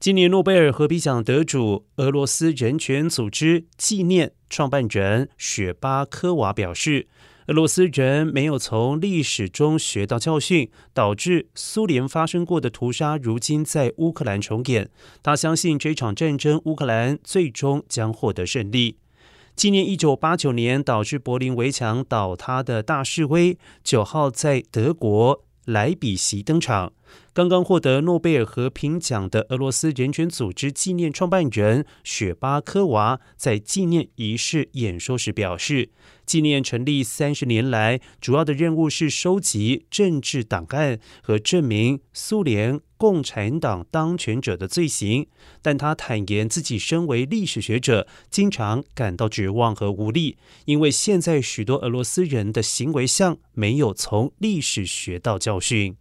今年诺贝尔和平奖得主、俄罗斯人权组织纪念创办人雪巴科娃表示，俄罗斯人没有从历史中学到教训，导致苏联发生过的屠杀，如今在乌克兰重演。他相信这场战争，乌克兰最终将获得胜利。纪念一九八九年导致柏林围墙倒塌的大示威，九号在德国莱比锡登场。刚刚获得诺贝尔和平奖的俄罗斯人权组织纪念创办人雪巴科娃在纪念仪式演说时表示，纪念成立三十年来，主要的任务是收集政治档案和证明苏联共产党当权者的罪行。但他坦言，自己身为历史学者，经常感到绝望和无力，因为现在许多俄罗斯人的行为像没有从历史学到教训。